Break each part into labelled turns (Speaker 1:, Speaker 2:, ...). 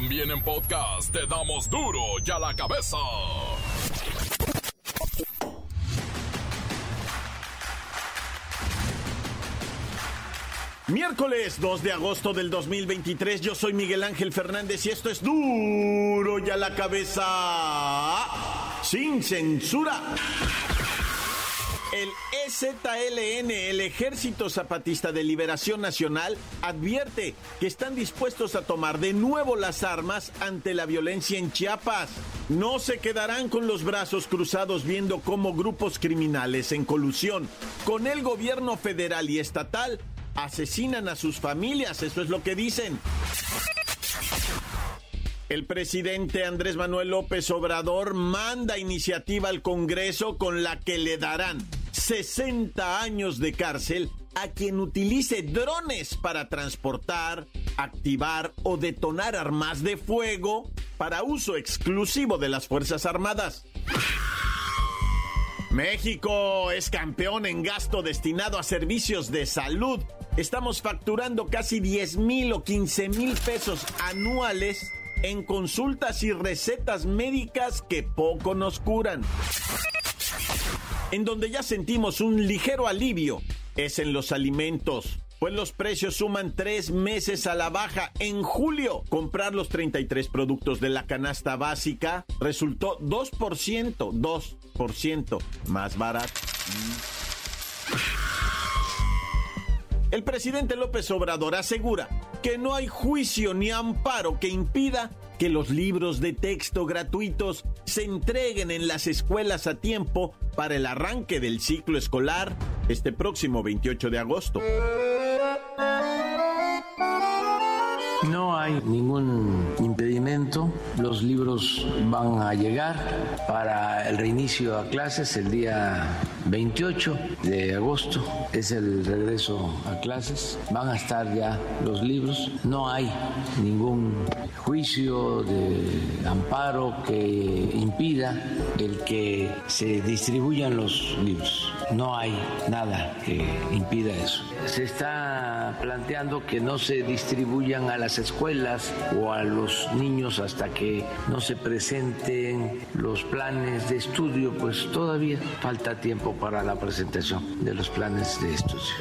Speaker 1: También en podcast te damos duro y a la cabeza.
Speaker 2: Miércoles 2 de agosto del 2023, yo soy Miguel Ángel Fernández y esto es duro y a la cabeza sin censura. El EZLN, el Ejército Zapatista de Liberación Nacional, advierte que están dispuestos a tomar de nuevo las armas ante la violencia en Chiapas. No se quedarán con los brazos cruzados viendo cómo grupos criminales en colusión con el gobierno federal y estatal asesinan a sus familias, eso es lo que dicen. El presidente Andrés Manuel López Obrador manda iniciativa al Congreso con la que le darán 60 años de cárcel a quien utilice drones para transportar, activar o detonar armas de fuego para uso exclusivo de las Fuerzas Armadas. México es campeón en gasto destinado a servicios de salud. Estamos facturando casi 10 mil o 15 mil pesos anuales en consultas y recetas médicas que poco nos curan. En donde ya sentimos un ligero alivio es en los alimentos. Pues los precios suman tres meses a la baja. En julio, comprar los 33 productos de la canasta básica resultó 2%, 2% más barato. El presidente López Obrador asegura que no hay juicio ni amparo que impida que los libros de texto gratuitos se entreguen en las escuelas a tiempo para el arranque del ciclo escolar este próximo 28 de agosto.
Speaker 3: No hay ningún impedimento. Los libros van a llegar para el reinicio a clases el día 28 de agosto. Es el regreso a clases. Van a estar ya los libros. No hay ningún juicio de amparo que impida el que se distribuyan los libros. No hay nada que impida eso. Se está planteando que no se distribuyan a las escuelas o a los niños hasta que no se presenten los planes de estudio, pues todavía falta tiempo para la presentación de los planes de estudio.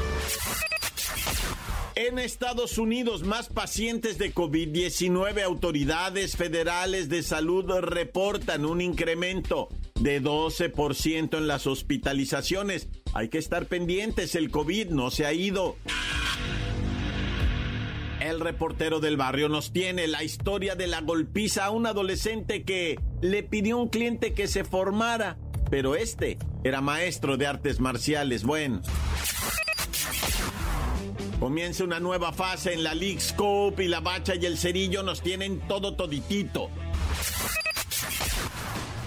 Speaker 2: En Estados Unidos, más pacientes de COVID-19, autoridades federales de salud reportan un incremento de 12% en las hospitalizaciones. Hay que estar pendientes, el COVID no se ha ido. El reportero del barrio nos tiene la historia de la golpiza a un adolescente que le pidió a un cliente que se formara, pero este era maestro de artes marciales. Bueno. Comienza una nueva fase en la League Scope y la Bacha y el Cerillo nos tienen todo toditito.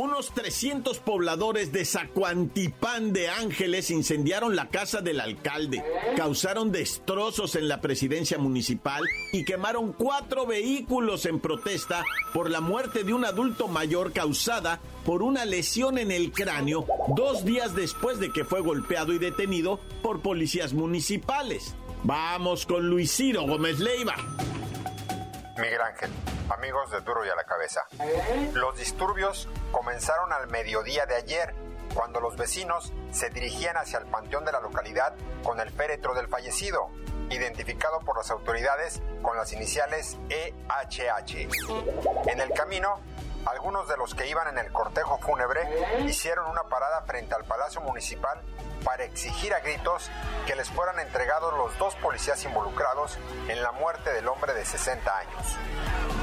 Speaker 2: Unos 300 pobladores de Zacuantipán de Ángeles incendiaron la casa del alcalde, causaron destrozos en la presidencia municipal y quemaron cuatro vehículos en protesta por la muerte de un adulto mayor causada por una lesión en el cráneo dos días después de que fue golpeado y detenido por policías municipales. Vamos con Luis Ciro Gómez Leiva.
Speaker 4: Miguel Ángel, amigos de Duro y a la Cabeza. Los disturbios comenzaron al mediodía de ayer, cuando los vecinos se dirigían hacia el panteón de la localidad con el féretro del fallecido, identificado por las autoridades con las iniciales EHH. En el camino, algunos de los que iban en el cortejo fúnebre hicieron una parada frente al Palacio Municipal para exigir a gritos que les fueran entregados los dos policías involucrados en la muerte del hombre de 60 años.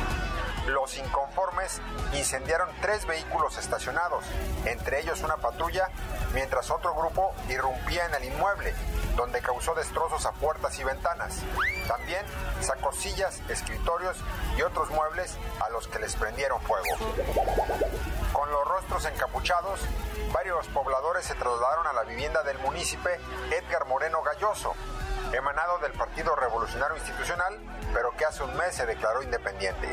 Speaker 4: Los inconformes incendiaron tres vehículos estacionados, entre ellos una patrulla, mientras otro grupo irrumpía en el inmueble, donde causó destrozos a puertas y ventanas. También sacó sillas, escritorios y otros muebles a los que les prendieron fuego. Con los rostros encapuchados, varios pobladores se trasladaron a la vivienda del munícipe Edgar Moreno Galloso, emanado del Partido Revolucionario Institucional, pero que hace un mes se declaró independiente.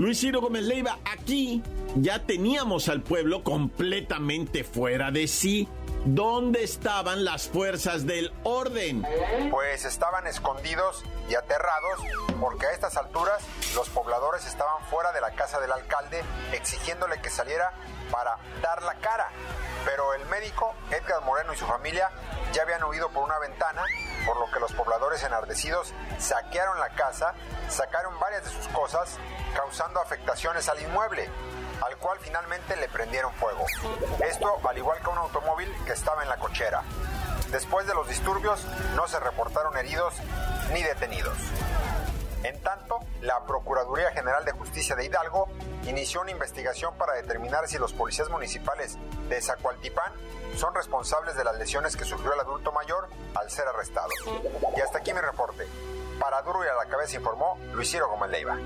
Speaker 2: Luis Ciro Gómez Leiva, aquí ya teníamos al pueblo completamente fuera de sí. ¿Dónde estaban las fuerzas del orden?
Speaker 4: Pues estaban escondidos y aterrados porque a estas alturas los pobladores estaban fuera de la casa del alcalde exigiéndole que saliera para dar la cara. Pero el médico, Edgar Moreno y su familia ya habían huido por una ventana, por lo que los pobladores enardecidos saquearon la casa, sacaron varias de sus cosas, causando afectaciones al inmueble al cual finalmente le prendieron fuego. Esto al igual que un automóvil que estaba en la cochera. Después de los disturbios no se reportaron heridos ni detenidos. En tanto, la Procuraduría General de Justicia de Hidalgo inició una investigación para determinar si los policías municipales de Zacualtipán son responsables de las lesiones que sufrió el adulto mayor al ser arrestado. Y hasta aquí mi reporte. Para Duro y a la cabeza informó Luis Ciro Gómez Leiva.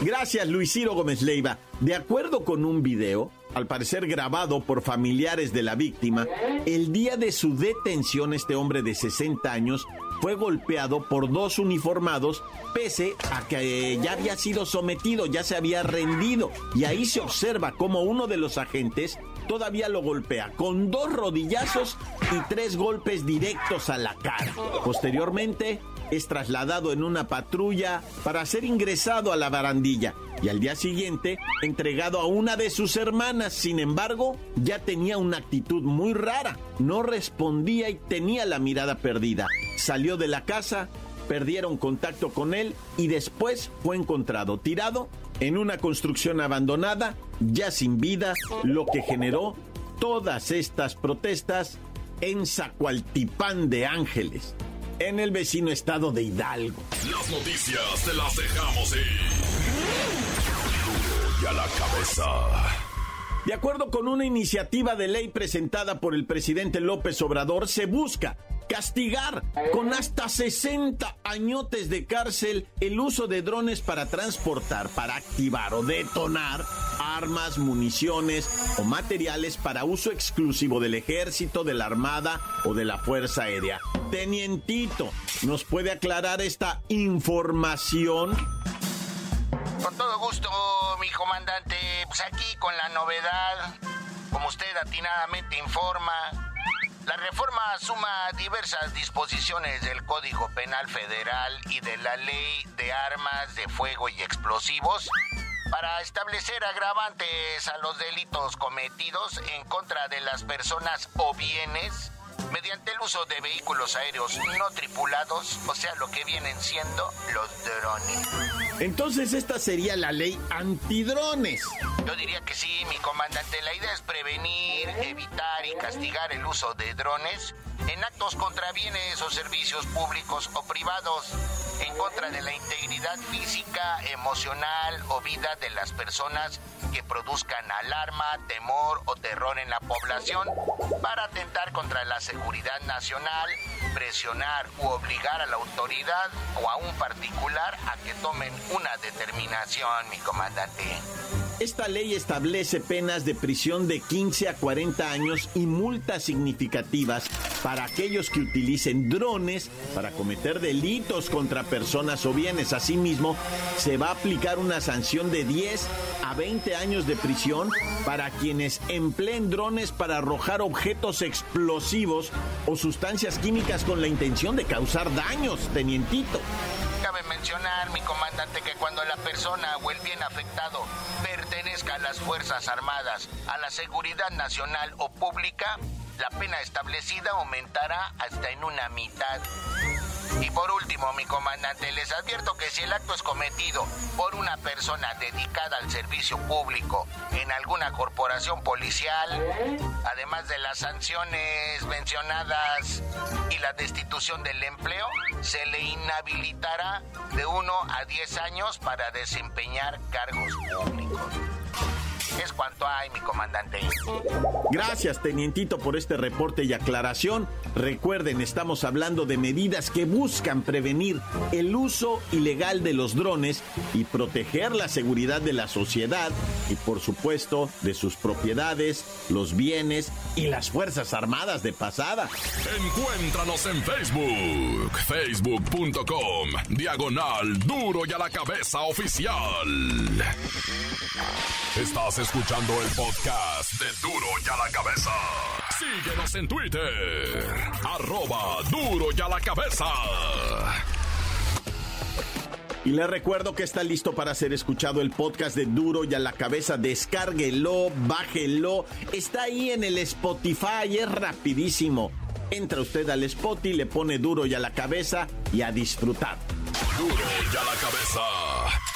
Speaker 2: Gracias, Luis Ciro Gómez Leiva. De acuerdo con un video, al parecer grabado por familiares de la víctima, el día de su detención este hombre de 60 años fue golpeado por dos uniformados pese a que ya había sido sometido, ya se había rendido. Y ahí se observa como uno de los agentes todavía lo golpea con dos rodillazos y tres golpes directos a la cara. Posteriormente, es trasladado en una patrulla para ser ingresado a la barandilla y al día siguiente entregado a una de sus hermanas. Sin embargo, ya tenía una actitud muy rara, no respondía y tenía la mirada perdida. Salió de la casa, perdieron contacto con él y después fue encontrado tirado en una construcción abandonada, ya sin vida, lo que generó todas estas protestas en Zacualtipán de Ángeles en el vecino estado de Hidalgo.
Speaker 1: Las noticias te las dejamos ir. Y a la cabeza.
Speaker 2: De acuerdo con una iniciativa de ley presentada por el presidente López Obrador, se busca castigar con hasta 60 añotes de cárcel el uso de drones para transportar, para activar o detonar armas, municiones o materiales para uso exclusivo del ejército, de la armada o de la fuerza aérea. Tenientito, ¿nos puede aclarar esta información?
Speaker 5: Con todo gusto, mi comandante. Pues aquí con la novedad, como usted atinadamente informa, la reforma suma diversas disposiciones del Código Penal Federal y de la Ley de Armas de Fuego y Explosivos para establecer agravantes a los delitos cometidos en contra de las personas o bienes mediante el uso de vehículos aéreos no tripulados, o sea, lo que vienen siendo los drones.
Speaker 2: Entonces esta sería la ley antidrones.
Speaker 5: Yo diría que sí, mi comandante. La idea es prevenir, evitar y castigar el uso de drones en actos contra bienes o servicios públicos o privados, en contra de la integridad física, emocional o vida de las personas que produzcan alarma, temor o terror en la población para atentar contra la seguridad nacional, presionar u obligar a la autoridad o a un particular a que tomen una determinación, mi comandante.
Speaker 2: Esta ley establece penas de prisión de 15 a 40 años y multas significativas para aquellos que utilicen drones para cometer delitos contra personas o bienes. Asimismo, se va a aplicar una sanción de 10 a 20 años de prisión para quienes empleen drones para arrojar objetos explosivos o sustancias químicas con la intención de causar daños, tenientito
Speaker 5: mi comandante, que cuando la persona o el bien afectado pertenezca a las Fuerzas Armadas, a la seguridad nacional o pública, la pena establecida aumentará hasta en una mitad. Y por último, mi comandante, les advierto que si el acto es cometido por una persona dedicada al servicio público en alguna corporación policial, además de las sanciones mencionadas y la destitución del empleo, se le inhabilitará de 1 a 10 años para desempeñar cargos públicos. Es cuanto hay, mi comandante.
Speaker 2: Gracias, tenientito, por este reporte y aclaración. Recuerden, estamos hablando de medidas que buscan prevenir el uso ilegal de los drones y proteger la seguridad de la sociedad y, por supuesto, de sus propiedades, los bienes y las Fuerzas Armadas de pasada.
Speaker 1: Encuéntranos en Facebook, facebook.com, diagonal duro y a la cabeza oficial. Estás escuchando el podcast de Duro y a la Cabeza. Síguenos en Twitter. Arroba Duro y a la Cabeza.
Speaker 2: Y le recuerdo que está listo para ser escuchado el podcast de Duro y a la Cabeza. Descárguelo, bájelo. Está ahí en el Spotify, es rapidísimo. Entra usted al Spotify, le pone Duro y a la Cabeza y a disfrutar.
Speaker 1: Duro y a la Cabeza.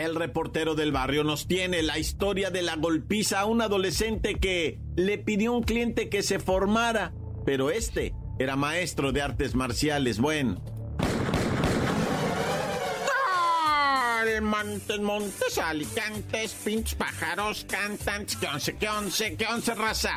Speaker 2: El reportero del barrio nos tiene la historia de la golpiza a un adolescente que le pidió a un cliente que se formara, pero este era maestro de artes marciales. Bueno. Montes, montes, alicantes, pinches pájaros, cantantes, que once, que once, que once, raza.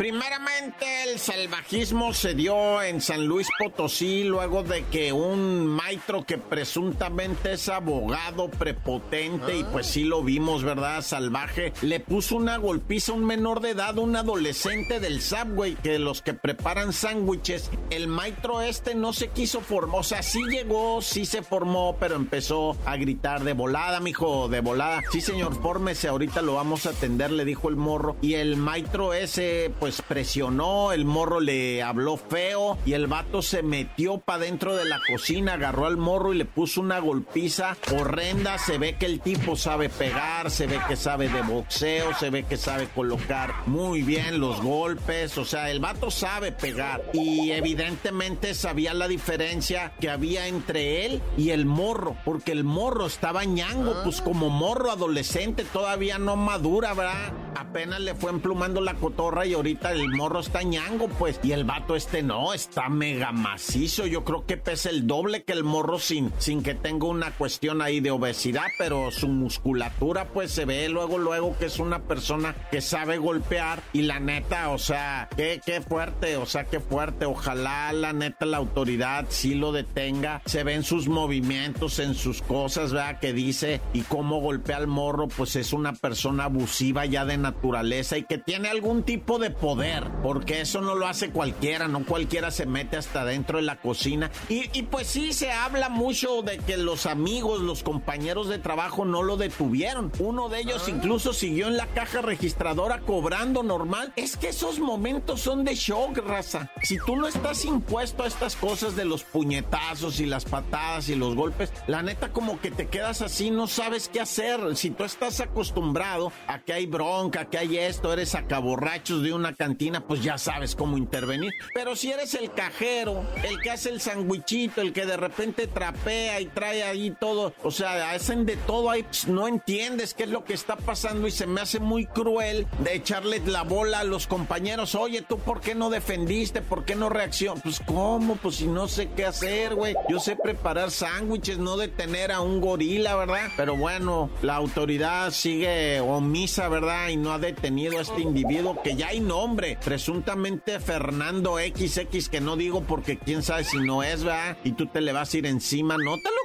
Speaker 2: Primeramente, el salvajismo se dio en San Luis Potosí luego de que un maestro que presuntamente es abogado prepotente, y pues sí lo vimos, ¿verdad? Salvaje, le puso una golpiza a un menor de edad, un adolescente del Subway, que los que preparan sándwiches, el maestro este no se quiso formar, o sea, sí llegó, sí se formó, pero empezó a gritar de volada, mijo, de volada. Sí, señor, fórmese, ahorita lo vamos a atender, le dijo el morro. Y el maestro ese, pues presionó, el morro le habló feo y el vato se metió para dentro de la cocina, agarró al morro y le puso una golpiza horrenda. Se ve que el tipo sabe pegar, se ve que sabe de boxeo, se ve que sabe colocar muy bien los golpes, o sea, el vato sabe pegar y evidentemente sabía la diferencia que había entre él y el morro, porque el morro estaba ñango, pues como morro adolescente, todavía no madura, ¿verdad? Apenas le fue emplumando la cotorra y ahorita el morro está ñango, pues. Y el vato este no, está mega macizo. Yo creo que pesa el doble que el morro sin, sin que tenga una cuestión ahí de obesidad, pero su musculatura, pues se ve luego, luego que es una persona que sabe golpear. Y la neta, o sea, qué, qué fuerte, o sea, qué fuerte. Ojalá la neta la autoridad sí lo detenga. Se ven sus movimientos, en sus cosas, ¿verdad? Que dice y cómo golpea al morro, pues es una persona abusiva ya de naturaleza y que tiene algún tipo de poder porque eso no lo hace cualquiera, no cualquiera se mete hasta dentro de la cocina. Y, pues sí, se habla mucho de que los amigos, los compañeros de trabajo no lo detuvieron. Uno de ellos ah. incluso siguió en la caja registradora cobrando normal. Es que esos momentos son de shock, raza. Si tú no estás impuesto a estas cosas de los puñetazos y las patadas y los golpes, la neta como que te quedas así, no sabes qué hacer. Si tú estás acostumbrado a que hay bronca, que hay esto, eres sacaborrachos de una cantina, pues ya sabes cómo intervenir. Pero si eres el cajero, el que hace el sandwichito, el que de repente trapea y trae ahí todo, o sea, hacen de todo ahí, pues, no entiendes qué es lo que está pasando y se me hace muy cruel de echarle la bola a los compañeros. Oye, ¿tú por qué no defendiste? ¿Por qué no reaccionó? Pues cómo, pues si no sé qué hacer, güey. Yo sé preparar sándwiches, no detener a un gorila, ¿verdad? Pero bueno, la autoridad sigue omisa, ¿verdad? Y no ha detenido a este individuo que ya hay nombre presuntamente Fernando XX, que no digo porque quién sabe si no es, ¿verdad? Y tú te le vas a ir encima, ¿no te loco?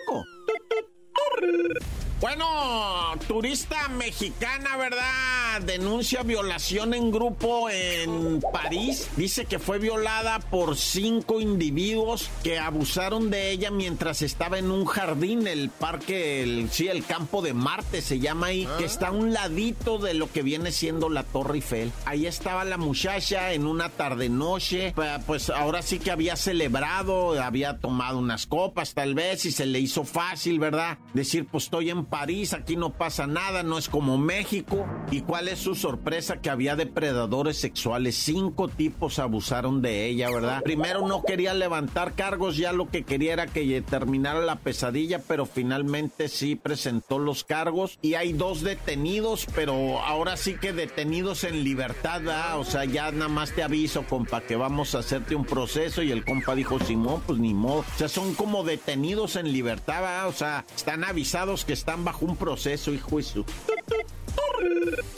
Speaker 2: Bueno, turista mexicana, ¿verdad? Denuncia violación en grupo en París. Dice que fue violada por cinco individuos que abusaron de ella mientras estaba en un jardín, el parque, el, sí, el campo de Marte se llama ahí, que está a un ladito de lo que viene siendo la Torre Eiffel. Ahí estaba la muchacha en una tarde-noche, pues ahora sí que había celebrado, había tomado unas copas tal vez y se le hizo fácil, ¿verdad? Decir, pues estoy en París aquí no pasa nada, no es como México. ¿Y cuál es su sorpresa? Que había depredadores sexuales, cinco tipos abusaron de ella, ¿verdad? Primero no quería levantar cargos, ya lo que quería era que terminara la pesadilla, pero finalmente sí presentó los cargos y hay dos detenidos, pero ahora sí que detenidos en libertad. O sea, ya nada más te aviso, compa, que vamos a hacerte un proceso y el compa dijo, Simón, pues ni modo. O sea, son como detenidos en libertad. O sea, están avisados que están bajo un proceso y juicio.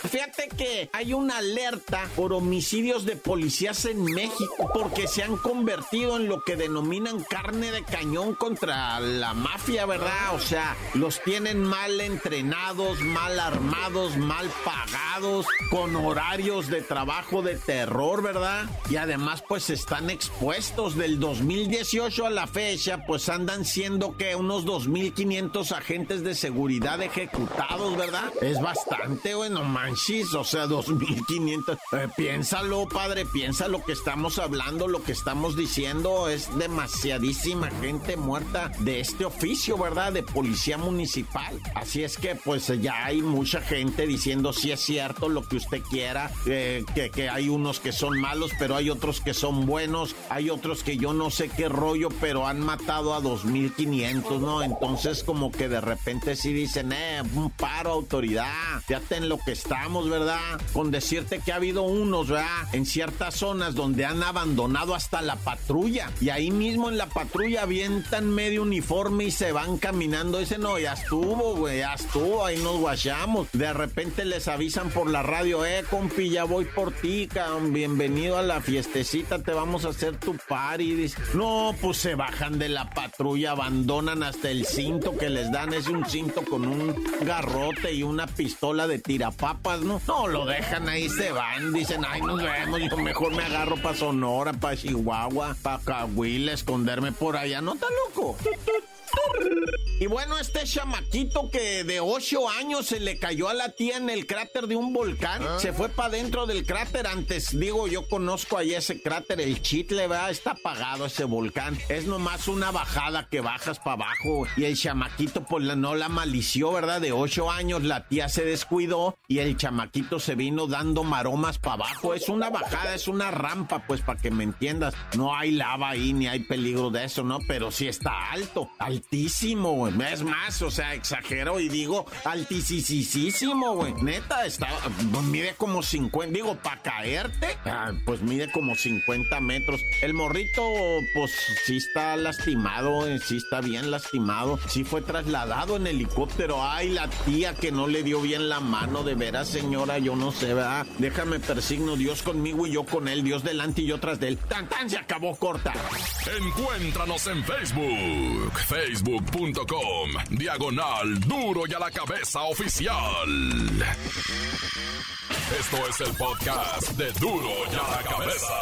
Speaker 2: Fíjate que hay una alerta por homicidios de policías en México porque se han convertido en lo que denominan carne de cañón contra la mafia, ¿verdad? O sea, los tienen mal entrenados, mal armados, mal pagados, con horarios de trabajo de terror, ¿verdad? Y además pues están expuestos del 2018 a la fecha, pues andan siendo que unos 2.500 agentes de seguridad ejecutados, ¿verdad? Es bastante bueno, manchis, o sea, 2500. Eh, piénsalo, padre, piensa lo que estamos hablando, lo que estamos diciendo. Es demasiadísima gente muerta de este oficio, ¿verdad? De policía municipal. Así es que, pues, ya hay mucha gente diciendo si es cierto lo que usted quiera, eh, que, que hay unos que son malos, pero hay otros que son buenos, hay otros que yo no sé qué rollo, pero han matado a 2500, ¿no? Entonces, como que de repente sí dicen, eh, un paro, autoridad, ya te en lo que estamos, ¿verdad? Con decirte que ha habido unos, ¿verdad? En ciertas zonas donde han abandonado hasta la patrulla y ahí mismo en la patrulla avientan medio uniforme y se van caminando. Ese no, ya estuvo, güey, ya estuvo, ahí nos guachamos. De repente les avisan por la radio, eh, compi, ya voy por ti, cabrón, bienvenido a la fiestecita, te vamos a hacer tu party. no, pues se bajan de la patrulla, abandonan hasta el cinto que les dan, es un cinto con un garrote y una pistola de tirapapas, ¿no? No, lo dejan ahí, se van, dicen, ay, nos vemos, yo mejor me agarro para Sonora, para Chihuahua, para Cahuila, esconderme por allá, ¿no está loco? Y bueno, este chamaquito que de 8 años se le cayó a la tía en el cráter de un volcán, ah. se fue para dentro del cráter. Antes, digo, yo conozco ahí ese cráter, el chitle, ¿verdad? Está apagado ese volcán. Es nomás una bajada que bajas para abajo. Y el chamaquito, pues no la malició, ¿verdad? De 8 años, la tía se descuidó y el chamaquito se vino dando maromas para abajo. Es una bajada, es una rampa, pues para que me entiendas. No hay lava ahí, ni hay peligro de eso, ¿no? Pero sí está alto, altísimo, güey. Es más, o sea, exagero y digo altísimo, güey. Neta, está, mide como 50, digo, para caerte, ah, pues mide como 50 metros. El morrito, pues sí está lastimado, eh, sí está bien lastimado. Sí fue trasladado en helicóptero. Ay, la tía que no le dio bien la mano, de veras, señora, yo no sé, ¿verdad? Déjame persigno, Dios conmigo y yo con él, Dios delante y yo tras de él. Tan, tan, se acabó corta.
Speaker 1: Encuéntranos en Facebook, facebook.com diagonal duro y a la cabeza oficial. Esto es el podcast de duro y a la cabeza.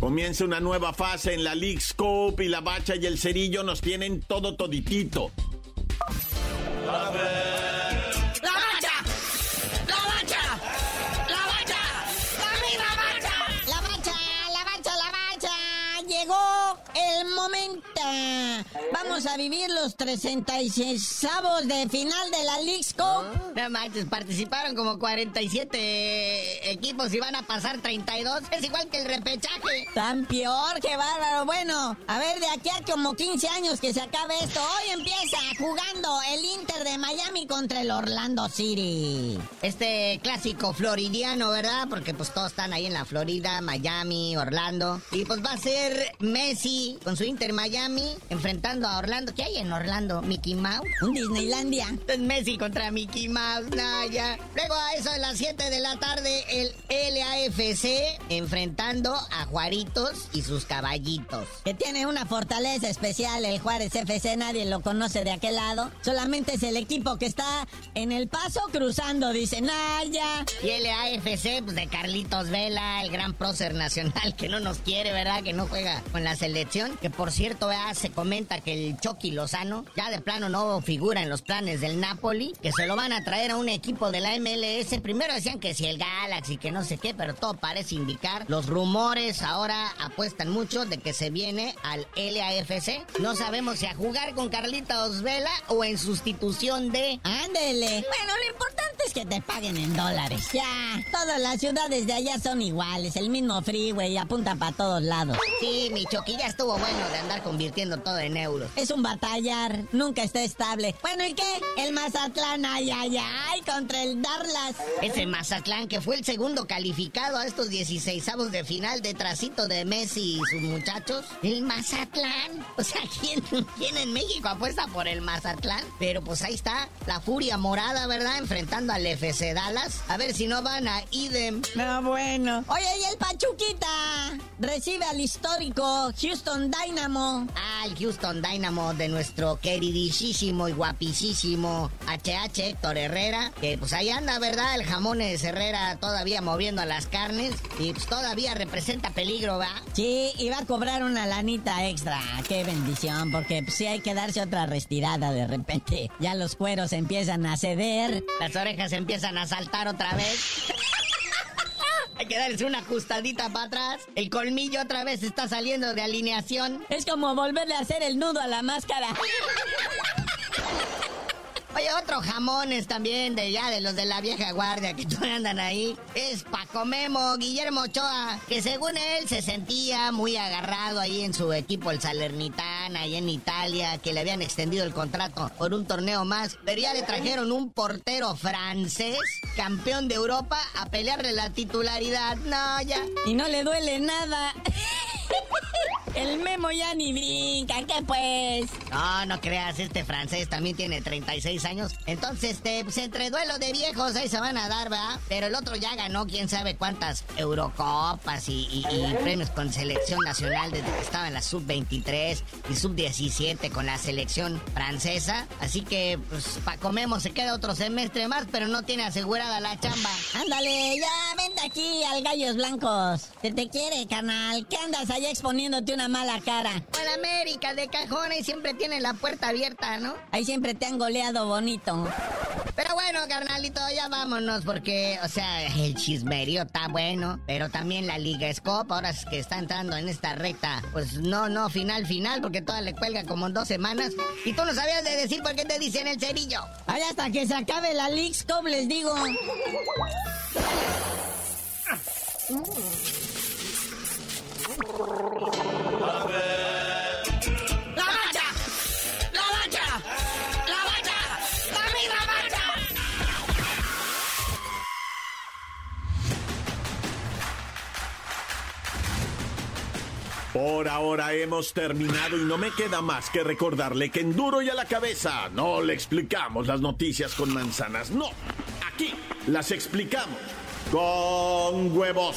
Speaker 2: Comienza una nueva fase en la League Scope y la bacha y el cerillo nos tienen todo toditito. Lá vem.
Speaker 6: Vamos a vivir los 36 avos de final de la League Cup.
Speaker 7: No manches, participaron como 47 equipos y van a pasar 32. Es igual que el repechaje.
Speaker 6: Tan peor, que bárbaro. Bueno, a ver, de aquí a como 15 años que se acabe esto. Hoy empieza jugando el Inter de Miami contra el Orlando City.
Speaker 7: Este clásico floridiano, ¿verdad? Porque pues todos están ahí en la Florida, Miami, Orlando. Y pues va a ser Messi con su Inter Miami enfrentando a Orlando. ¿Qué hay en Orlando? ¿Mickey Mouse?
Speaker 6: Un Disneylandia.
Speaker 7: Es Messi contra Mickey Mouse, Naya. Luego a eso de las 7 de la tarde, el LAFC enfrentando a Juaritos y sus caballitos.
Speaker 6: Que tiene una fortaleza especial el Juárez FC, nadie lo conoce de aquel lado. Solamente es el equipo que está en el paso cruzando, dice Naya.
Speaker 7: Y el AFC, pues de Carlitos Vela, el gran prócer nacional que no nos quiere, ¿verdad? Que no juega con la selección. Que por cierto, ya se comenta que el Chucky Lozano ya de plano no figura en los planes del Napoli, que se lo van a traer a un equipo de la MLS. Primero decían que si el Galaxy, que no sé qué, pero todo parece indicar. Los rumores ahora apuestan mucho de que se viene al LAFC. No sabemos si a jugar con Carlitos Vela o en sustitución de...
Speaker 6: Ándele. Bueno, lo importante es que te paguen en dólares. Ya, todas las ciudades de allá son iguales. El mismo freeway apunta para todos lados.
Speaker 7: Sí, mi ya estuvo bueno de andar convirtiendo todo en euros.
Speaker 6: Es un batallar, nunca está estable. Bueno, ¿y qué? El Mazatlán, ay, ay, ay, contra el Darlas.
Speaker 7: Ese Mazatlán que fue el segundo calificado a estos 16 de final detrásito de Messi y sus muchachos. El Mazatlán. O sea, ¿quién, ¿quién en México apuesta por el Mazatlán? Pero pues ahí está la furia morada, ¿verdad? Enfrentando al FC Dallas. A ver si no van a idem.
Speaker 6: No, bueno. Oye, y el Pachuquita recibe al histórico Houston Dynamo.
Speaker 7: Ah, el Houston Dynamo de nuestro queridísimo y guapísimo HH Héctor Herrera. Que pues ahí anda, ¿verdad? El jamones Herrera todavía moviendo las carnes. Y pues todavía representa peligro, ¿va?
Speaker 6: Sí, y va a cobrar una lanita extra. Qué bendición, porque pues, sí hay que darse otra retirada de repente. Ya los cueros empiezan a ceder.
Speaker 7: Las orejas empiezan a saltar otra vez. Hay que darles una ajustadita para atrás. El colmillo otra vez está saliendo de alineación.
Speaker 6: Es como volverle a hacer el nudo a la máscara.
Speaker 7: Oye, otro jamones también de ya de los de la vieja guardia que andan ahí. Es Paco Memo, Guillermo Ochoa, que según él se sentía muy agarrado ahí en su equipo, el Salernitana, ahí en Italia, que le habían extendido el contrato por un torneo más. Pero ya le trajeron un portero francés, campeón de Europa, a pelearle la titularidad. No, ya.
Speaker 6: Y no le duele nada. El memo ya ni brinca, ¿qué pues?
Speaker 7: No, no creas, este francés también tiene 36 años. Entonces, este, pues entre duelo de viejos ahí se van a dar, ¿verdad? Pero el otro ya ganó quién sabe cuántas Eurocopas y, y- y premios con selección nacional desde que estaba en la sub-23 y sub-17 con la selección francesa. Así que, pues, Paco Memo se queda otro semestre más, pero no tiene asegurada la chamba.
Speaker 6: Ándale, ya, vente aquí al Gallos Blancos. Se te quiere, canal. ¿Qué andas allá exponiéndote una mala cara?
Speaker 7: Bueno, América de cajones siempre tiene la puerta abierta, ¿no?
Speaker 6: Ahí siempre te han goleado bonito.
Speaker 7: Pero bueno, carnalito, ya vámonos porque, o sea, el chismerío está bueno, pero también la Liga Scope, ahora es que está entrando en esta recta, pues no, no, final, final, porque toda le cuelga como en dos semanas. Y tú no sabías de decir por qué te dicen el cerillo.
Speaker 6: Allá hasta que se acabe la League Cup, les digo.
Speaker 2: Por ahora hemos terminado y no me queda más que recordarle que en duro y a la cabeza no le explicamos las noticias con manzanas, no. Aquí las explicamos con huevos.